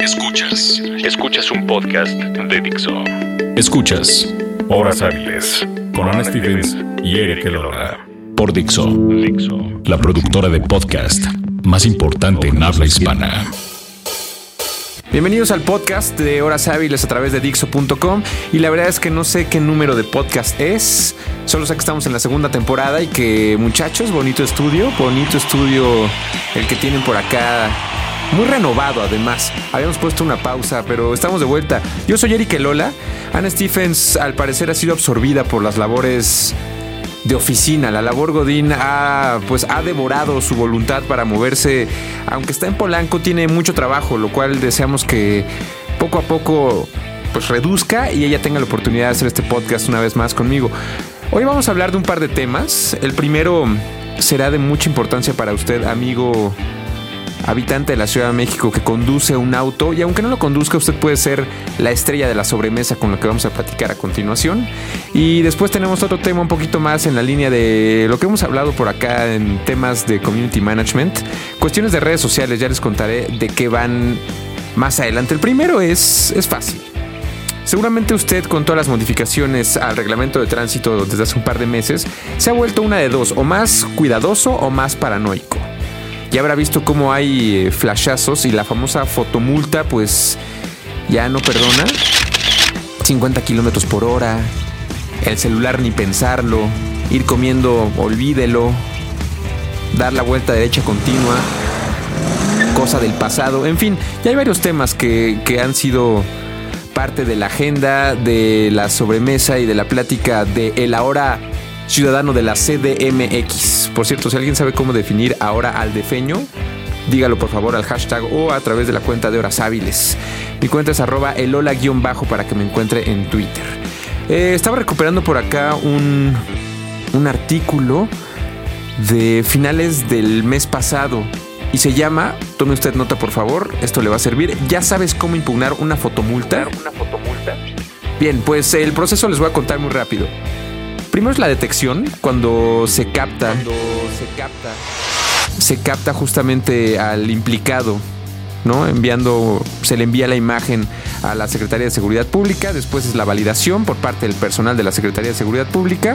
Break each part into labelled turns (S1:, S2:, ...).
S1: Escuchas. Escuchas un podcast de Dixo. Escuchas Horas Hábiles con Ana Stevens y Eric Elora. Por Dixo. Dixo. La productora de podcast más importante en habla hispana.
S2: Bienvenidos al podcast de Horas Hábiles a través de Dixo.com y la verdad es que no sé qué número de podcast es, solo sé que estamos en la segunda temporada y que muchachos, bonito estudio, bonito estudio el que tienen por acá muy renovado además. Habíamos puesto una pausa, pero estamos de vuelta. Yo soy Eric Lola. Ana Stephens al parecer ha sido absorbida por las labores de oficina. La labor Godín ha, pues, ha devorado su voluntad para moverse. Aunque está en Polanco, tiene mucho trabajo, lo cual deseamos que poco a poco pues reduzca y ella tenga la oportunidad de hacer este podcast una vez más conmigo. Hoy vamos a hablar de un par de temas. El primero será de mucha importancia para usted, amigo habitante de la Ciudad de México que conduce un auto y aunque no lo conduzca usted puede ser la estrella de la sobremesa con lo que vamos a platicar a continuación. Y después tenemos otro tema un poquito más en la línea de lo que hemos hablado por acá en temas de community management, cuestiones de redes sociales, ya les contaré de qué van más adelante. El primero es, es fácil. Seguramente usted con todas las modificaciones al reglamento de tránsito desde hace un par de meses se ha vuelto una de dos, o más cuidadoso o más paranoico ya habrá visto cómo hay eh, flashazos y la famosa fotomulta pues ya no perdona. 50 kilómetros por hora, el celular ni pensarlo, ir comiendo, olvídelo, dar la vuelta derecha continua, cosa del pasado, en fin, ya hay varios temas que, que han sido parte de la agenda, de la sobremesa y de la plática de el ahora ciudadano de la CDMX. Por cierto, si alguien sabe cómo definir ahora al defeño, dígalo por favor al hashtag o a través de la cuenta de horas hábiles. Mi cuenta es arroba elola-bajo para que me encuentre en Twitter. Eh, estaba recuperando por acá un, un artículo de finales del mes pasado y se llama, tome usted nota por favor, esto le va a servir, ¿ya sabes cómo impugnar una fotomulta? Una fotomulta. Bien, pues el proceso les voy a contar muy rápido. Primero es la detección, cuando se capta. Cuando se capta. Se capta justamente al implicado, ¿no? Enviando, se le envía la imagen a la Secretaría de Seguridad Pública, después es la validación por parte del personal de la Secretaría de Seguridad Pública,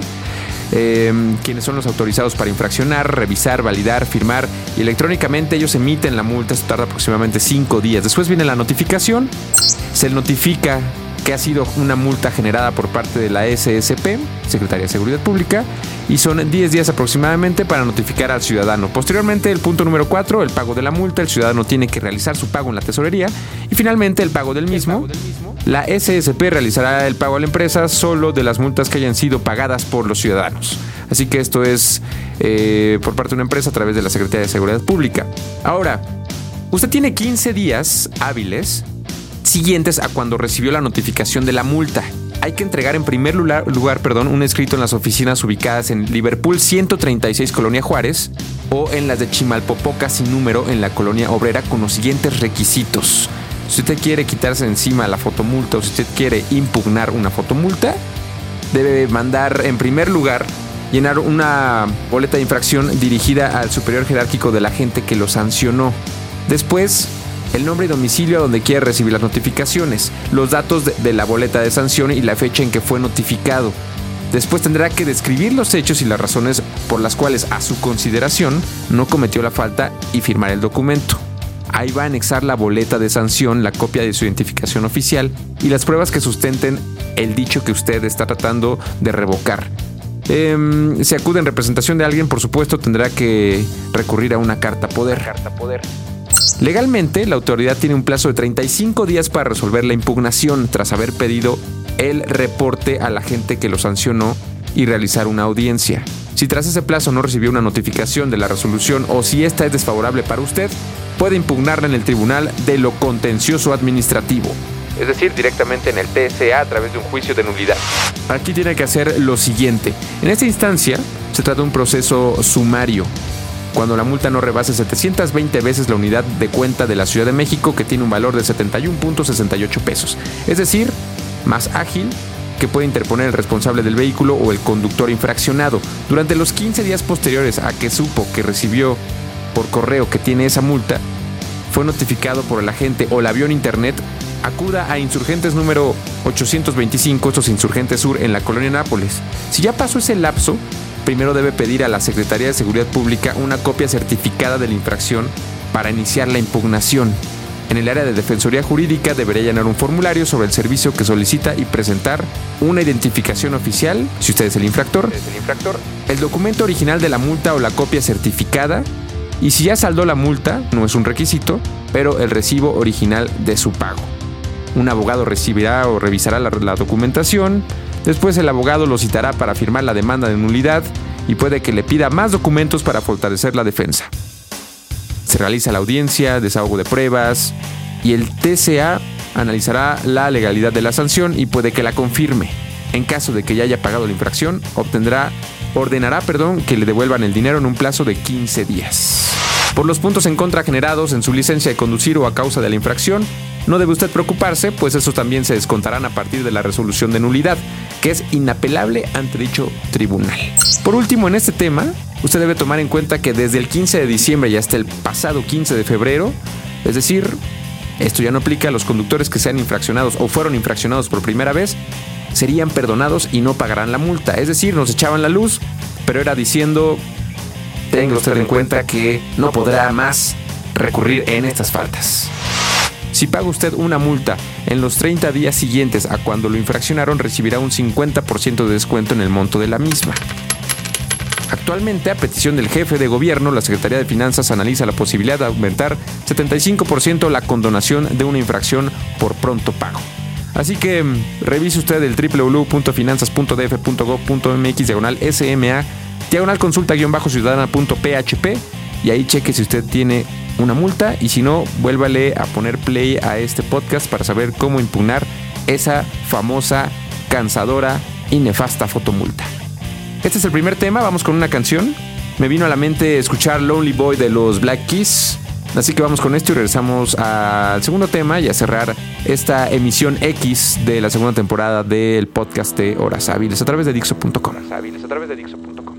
S2: em, quienes son los autorizados para infraccionar, revisar, validar, firmar y electrónicamente ellos emiten la multa, esto tarda aproximadamente cinco días. Después viene la notificación, se notifica que ha sido una multa generada por parte de la SSP, Secretaría de Seguridad Pública, y son 10 días aproximadamente para notificar al ciudadano. Posteriormente, el punto número 4, el pago de la multa, el ciudadano tiene que realizar su pago en la tesorería, y finalmente el pago del mismo. La SSP realizará el pago a la empresa solo de las multas que hayan sido pagadas por los ciudadanos. Así que esto es eh, por parte de una empresa a través de la Secretaría de Seguridad Pública. Ahora, usted tiene 15 días hábiles siguientes a cuando recibió la notificación de la multa. Hay que entregar en primer lugar, perdón, un escrito en las oficinas ubicadas en Liverpool 136 Colonia Juárez o en las de Chimalpopoca sin número en la Colonia Obrera con los siguientes requisitos. Si usted quiere quitarse encima la fotomulta o si usted quiere impugnar una fotomulta, debe mandar en primer lugar llenar una boleta de infracción dirigida al superior jerárquico de la gente que lo sancionó. Después, el nombre y domicilio a donde quiere recibir las notificaciones, los datos de, la boleta de sanción y la fecha en que fue notificado. Después tendrá que describir los hechos y las razones por las cuales a su consideración no cometió la falta y firmar el documento. Ahí va a anexar la boleta de sanción, la copia de su identificación oficial y las pruebas que sustenten el dicho que usted está tratando de revocar. Eh, si acude en representación de alguien, por supuesto, tendrá que recurrir a una. Carta poder. Legalmente, la autoridad tiene un plazo de 35 días para resolver la impugnación tras haber pedido el reporte a la gente que lo sancionó y realizar una audiencia. Si tras ese plazo no recibió una notificación de la resolución o si esta es desfavorable para usted, puede impugnarla en el Tribunal de lo Contencioso Administrativo, es decir, directamente en el TSA a través de un juicio de nulidad. Aquí tiene que hacer lo siguiente. En esta instancia, se trata de un proceso sumario cuando la multa no rebase 720 veces la unidad de cuenta de la Ciudad de México que tiene un valor de 71.68 pesos. Es decir, más ágil que puede interponer el responsable del vehículo o el conductor infraccionado. Durante los 15 días posteriores a que supo que recibió por correo que tiene esa multa, fue notificado por el agente o la vio en internet, acuda a Insurgentes número 825, estos Insurgentes Sur, en la colonia Nápoles. Si ya pasó ese lapso, primero debe pedir a la Secretaría de Seguridad Pública una copia certificada de la infracción para iniciar la impugnación. En el área de Defensoría Jurídica debería llenar un formulario sobre el servicio que solicita y presentar una identificación oficial, si usted es el infractor, el, infractor, el documento original de la multa o la copia certificada, y si ya saldó la multa, no es un requisito, pero el recibo original de su pago. Un abogado recibirá o revisará la, la documentación, después el abogado lo citará para firmar la demanda de nulidad y puede que le pida más documentos para fortalecer la defensa. Se realiza la audiencia, desahogo de pruebas y el TCA analizará la legalidad de la sanción y puede que la confirme. En caso de que ya haya pagado la infracción, obtendrá, ordenará perdón, que le devuelvan el dinero en un plazo de 15 días. Por los puntos en contra generados en su licencia de conducir o a causa de la infracción, no debe usted preocuparse, pues esos también se descontarán a partir de la resolución de nulidad, que es inapelable ante dicho tribunal. Por último, en este tema, usted debe tomar en cuenta que desde el 15 de diciembre y hasta el pasado 15 de febrero, es decir, esto ya no aplica a los conductores que sean infraccionados o fueron infraccionados por primera vez, serían perdonados y no pagarán la multa. Es decir, nos echaban la luz, pero era diciendo, tenga usted en cuenta que no podrá más recurrir en estas faltas. Si paga usted una multa en los 30 días siguientes a cuando lo infraccionaron, recibirá un 50% de descuento en el monto de la misma. Actualmente, a petición del jefe de gobierno, la Secretaría de Finanzas analiza la posibilidad de aumentar 75% la condonación de una infracción por pronto pago. Así que mm, revise usted el www.finanzas.df.gov.mx diagonal SMA diagonal consulta-ciudadana.php y ahí cheque si usted tiene una multa y si no, vuélvale a poner play a este podcast para saber cómo impugnar esa famosa, cansadora y nefasta fotomulta. Este es el primer tema, vamos con una canción. Me vino a la mente escuchar Lonely Boy de los Black Keys. Así que vamos con esto y regresamos al segundo tema y a cerrar esta emisión X de la segunda temporada del podcast de Horas Hábiles a través de Dixo.com. a través de Dixo.com.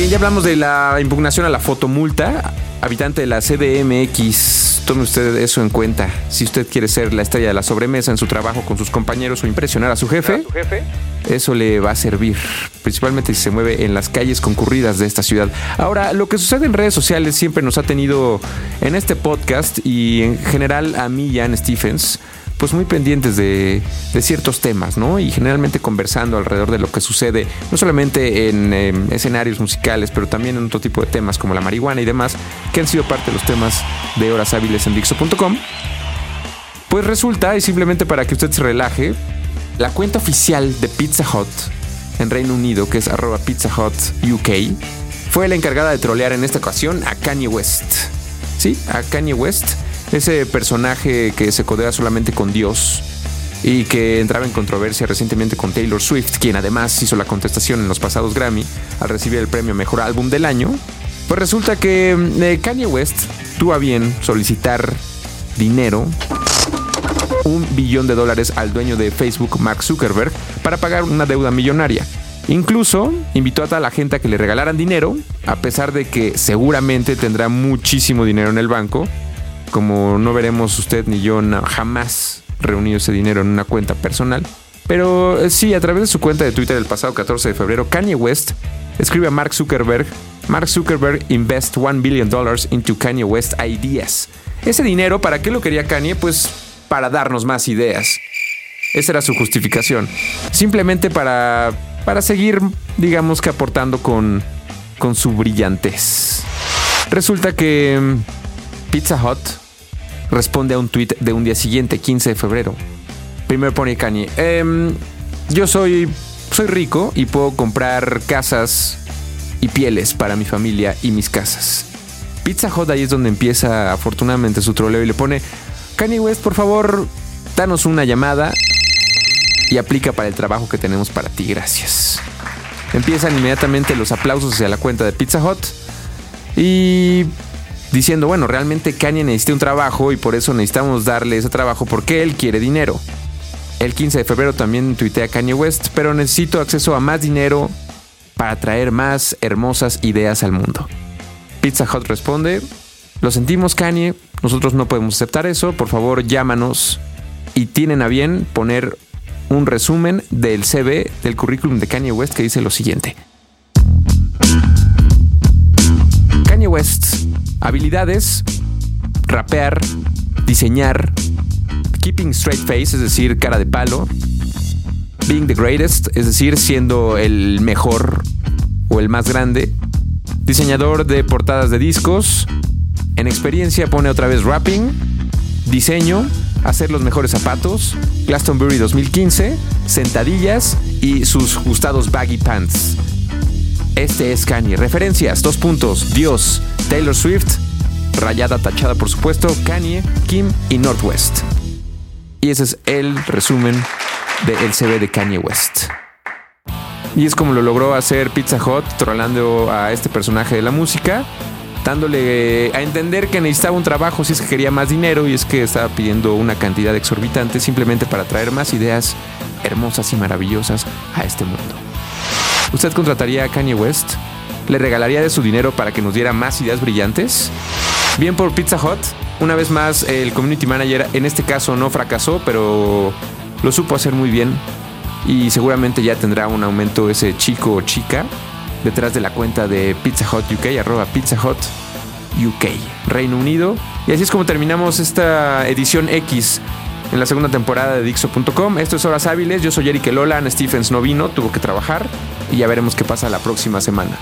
S2: Bien, ya hablamos de la impugnación a la fotomulta. Habitante de la CDMX, tome usted eso en cuenta. Si usted quiere ser la estrella de la sobremesa en su trabajo con sus compañeros o impresionar a su jefe, eso le va a servir, principalmente si se mueve en las calles concurridas de esta ciudad. Ahora, lo que sucede en redes sociales siempre nos ha tenido en este podcast y en general a mí, Jan Stephens, pues muy pendientes de, ciertos temas, ¿no? Y generalmente conversando alrededor de lo que sucede, no solamente en em, escenarios musicales, pero también en otro tipo de temas como la marihuana y demás, que han sido parte de los temas de horas hábiles en Dixo.com. Pues resulta, y simplemente para que usted se relaje, la cuenta oficial de Pizza Hut en Reino Unido, que es arroba Pizza Hut UK, fue la encargada de trolear en esta ocasión a Kanye West. Sí, a Kanye West ese personaje que se codea solamente con Dios y que entraba en controversia recientemente con Taylor Swift, quien además hizo la contestación en los pasados Grammy al recibir el premio Mejor Álbum del Año, pues resulta que eh, Kanye West tuvo a bien solicitar dinero, un billón de dólares al dueño de Facebook, Mark Zuckerberg, para pagar una deuda millonaria. Incluso invitó a toda la gente a que le regalaran dinero, a pesar de que seguramente tendrá muchísimo dinero en el banco como no veremos usted ni yo jamás reunido ese dinero en una cuenta personal. Pero eh, sí, a través de su cuenta de Twitter el pasado 14 de febrero, Kanye West escribe a Mark Zuckerberg, Mark Zuckerberg invest 1 billion into Kanye West ideas. Ese dinero, ¿para qué lo quería Kanye? Pues para darnos más ideas. Esa era su justificación. Simplemente para, para seguir, digamos que aportando con, con su brillantez. Resulta que mm, Pizza Hut responde a un tweet de un día siguiente, 15 de febrero. Primero pone Kanye, em, yo soy, soy rico y puedo comprar casas y pieles para mi familia y mis casas. Pizza Hut ahí es donde empieza afortunadamente su troleo y le pone, Kanye West, por favor, danos una llamada y aplica para el trabajo que tenemos para ti, gracias. Empiezan inmediatamente los aplausos hacia la cuenta de Pizza Hut y diciendo, bueno, realmente Kanye necesita un trabajo y por eso necesitamos darle ese trabajo porque él quiere dinero. El 15 de febrero también tuitea Kanye West, pero necesito acceso a más dinero para traer más hermosas ideas al mundo. Pizza Hut responde, lo sentimos Kanye, nosotros no podemos aceptar eso, por favor llámanos. Y tienen a bien poner un resumen del CV del currículum de Kanye West que dice lo siguiente. Kanye West Habilidades, rapear, diseñar, keeping straight face, es decir, cara de palo, being the greatest, es decir, siendo el mejor o el más grande, diseñador de portadas de discos, en experiencia pone otra vez rapping, diseño, hacer los mejores zapatos, Glastonbury 2015, sentadillas y sus gustados baggy pants. Este es Kanye. Referencias, dos puntos. Dios, Taylor Swift, rayada tachada por supuesto, Kanye, Kim y Northwest. Y ese es el resumen del CV de Kanye West. Y es como lo logró hacer Pizza Hut, trolando a este personaje de la música, dándole a entender que necesitaba un trabajo si es que quería más dinero y es que estaba pidiendo una cantidad exorbitante simplemente para traer más ideas hermosas y maravillosas a este mundo. ¿Usted contrataría a Kanye West? ¿Le regalaría de su dinero para que nos diera más ideas brillantes? Bien por Pizza Hut. Una vez más, el community manager en este caso no fracasó, pero lo supo hacer muy bien. Y seguramente ya tendrá un aumento ese chico o chica detrás de la cuenta de Pizza Hut UK, arroba Pizza Hut UK, Reino Unido. Y así es como terminamos esta edición X en la segunda temporada de Dixo.com. Esto es Horas Hábiles. Yo soy Eric Lola. Ana Stephens no vino, tuvo que trabajar y ya veremos qué pasa la próxima semana.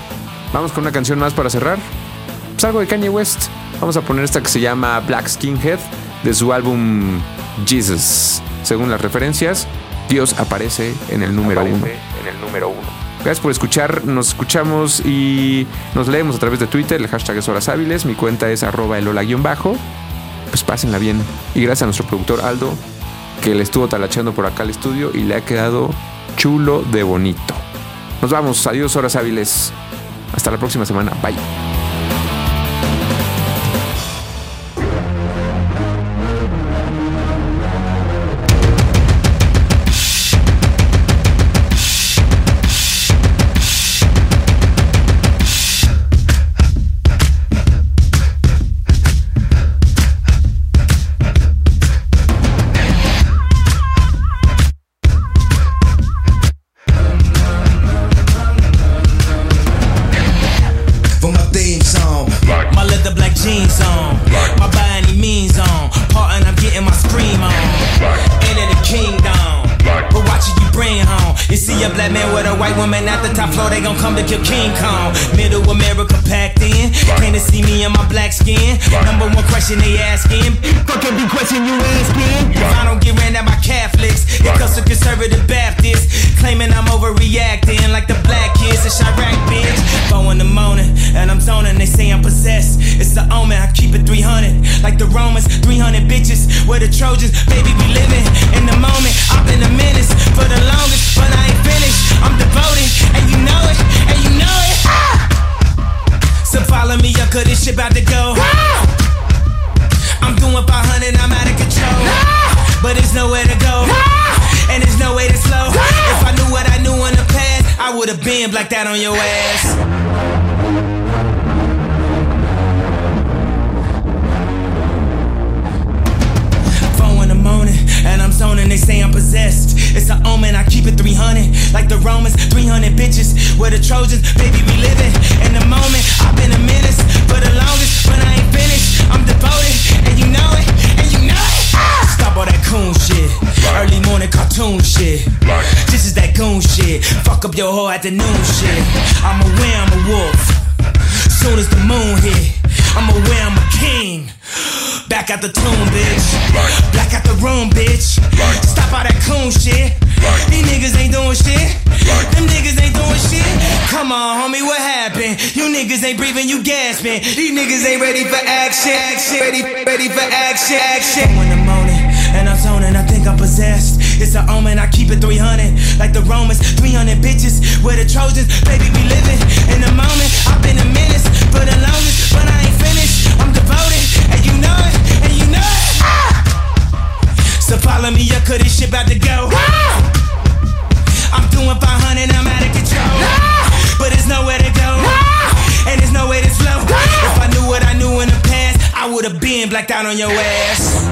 S2: Vamos con una canción más para cerrar. Pues algo de Kanye West. Vamos a poner esta que se llama Black Skinhead de su álbum Jesus. Según las referencias, Dios aparece en el número uno. En el número uno. Gracias por escuchar. Nos escuchamos y nos leemos a través de Twitter. El hashtag es Horas Hábiles. Mi cuenta es arroba elola-bajo. Pues pásenla bien. Y gracias a nuestro productor Aldo, que le estuvo talachando por acá al estudio y le ha quedado chulo de bonito. Nos vamos. Adiós, horas hábiles. Hasta la próxima semana. Bye.
S3: Woman at the top floor, they gon' come to kill King Kong. Middle America packed in. Can't they see me in my black skin? Number one question they asking. Fucking be question you asking. If I don't get ran out by Catholics, it comes to conservative Baptists. Claiming I'm overreacting like the black kids in Chirac, bitch. Four in the morning, and I'm zoning, they say I'm possessed. It's the omen, I keep it 300. Like the Romans, 300 bitches. Where the Trojans, baby, we living in the moment. I've been a menace for the longest, but I ain't finished. I'm devoted, and you know it, and you know it. Ah! So follow me up, cause this shit about to go. Ah! I'm doing 500, I'm out of control. Ah! But there's nowhere to go, and there's no way to slow. If I knew what I knew in the past, I would've been blacked out on your ass. Where the Trojans, baby, we living in the moment. I've been a menace for the longest, but I ain't finished. I'm devoted, and you know it, and you know it. Ah! Stop all that coon shit. Early morning cartoon shit. This is that goon shit. Fuck up your whole afternoon shit. I'm aware I'm a wolf. Soon as the moon hit, I'm aware I'm a king. Back out the tomb, bitch. Black out the room, bitch. Stop all that coon shit. These niggas ain't doing shit. Niggas ain't breathing, you gasping. These niggas ain't ready for action. action. Ready, ready for action. Action. In the morning, and I'm zoning, I think I'm possessed. It's an omen, I keep it 300. Like the Romans, 300 bitches. Where the Trojans, baby, we living in the moment. I've been a menace for the longest, but I ain't finished. I'm devoted, and you know it, and you know it. Ah! So follow me up, cause this shit about to go. Ah! I'm doing 500, I'm out of control. Ah! But there's nowhere out on your ass.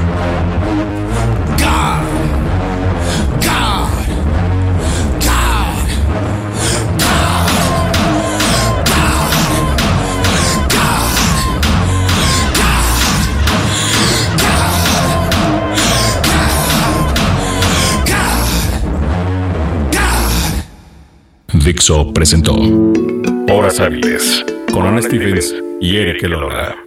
S1: Dixo presentó Horas Hábiles con Ana Stevens y Eric.